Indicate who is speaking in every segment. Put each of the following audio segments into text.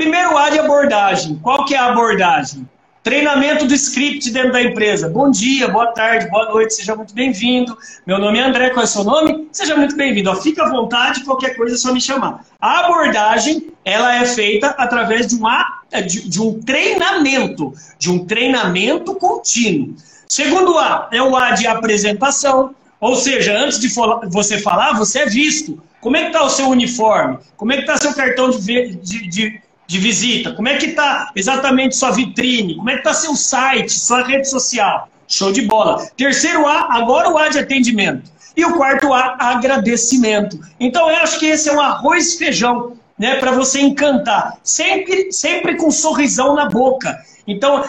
Speaker 1: Primeiro A de abordagem. Qual que é a abordagem? Treinamento do script dentro da empresa. Bom dia, boa tarde, boa noite, seja muito bem-vindo. Meu nome é André, qual é o seu nome? Seja muito bem-vindo. Fica à vontade, qualquer coisa é só me chamar. A abordagem, ela é feita através de, uma, de, de um treinamento, de um treinamento contínuo. Segundo A, é o A de apresentação, ou seja, antes de você falar, você é visto. Como é que está o seu uniforme? Como é que está seu cartão de, de, de de visita? Como é que está exatamente sua vitrine? Como é que está seu site, sua rede social? Show de bola. Terceiro A, agora o A de atendimento. E o quarto A, agradecimento. Então eu acho que esse é um arroz e feijão, né, para você encantar. Sempre, sempre com um sorrisão na boca. Então,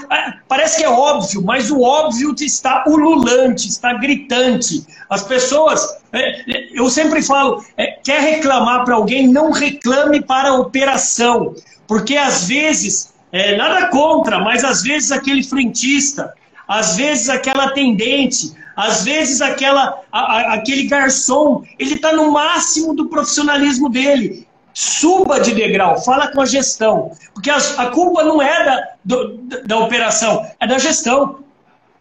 Speaker 1: parece que é óbvio, mas o óbvio está ululante, está gritante. As pessoas, é, eu sempre falo, é, quer reclamar para alguém, não reclame para a operação. Porque às vezes, é, nada contra, mas às vezes aquele frentista, às vezes aquela atendente, às vezes aquela, a, a, aquele garçom, ele está no máximo do profissionalismo dele. Suba de degrau, fala com a gestão. Porque a, a culpa não é da, do, da operação, é da gestão.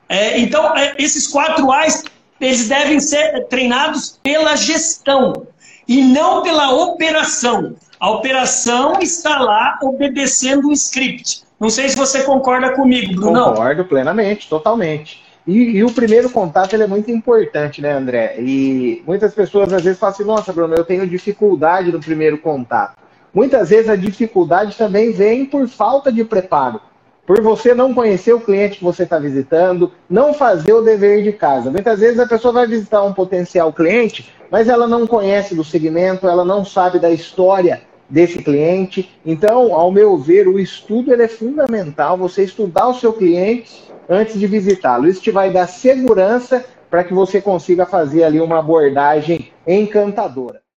Speaker 1: É, então, é, esses quatro A's, eles devem ser treinados pela gestão e não pela operação. A operação está lá obedecendo um script. Não sei se você concorda comigo, Bruno.
Speaker 2: Concordo plenamente, totalmente. E, e, o primeiro contato ele é muito importante, né, André? E muitas pessoas às vezes falam assim, nossa, Bruno, eu tenho dificuldade no primeiro contato. Muitas vezes a dificuldade também vem por falta de preparo. Por você não conhecer o cliente que você está visitando, não fazer o dever de casa. Muitas vezes a pessoa vai visitar um potencial cliente, mas ela não conhece do segmento, ela não sabe da história desse cliente. Então, ao meu ver, o estudo é fundamental, você estudar o seu cliente antes de visitá-lo. Isso te vai dar segurança para que você consiga fazer ali uma abordagem encantadora.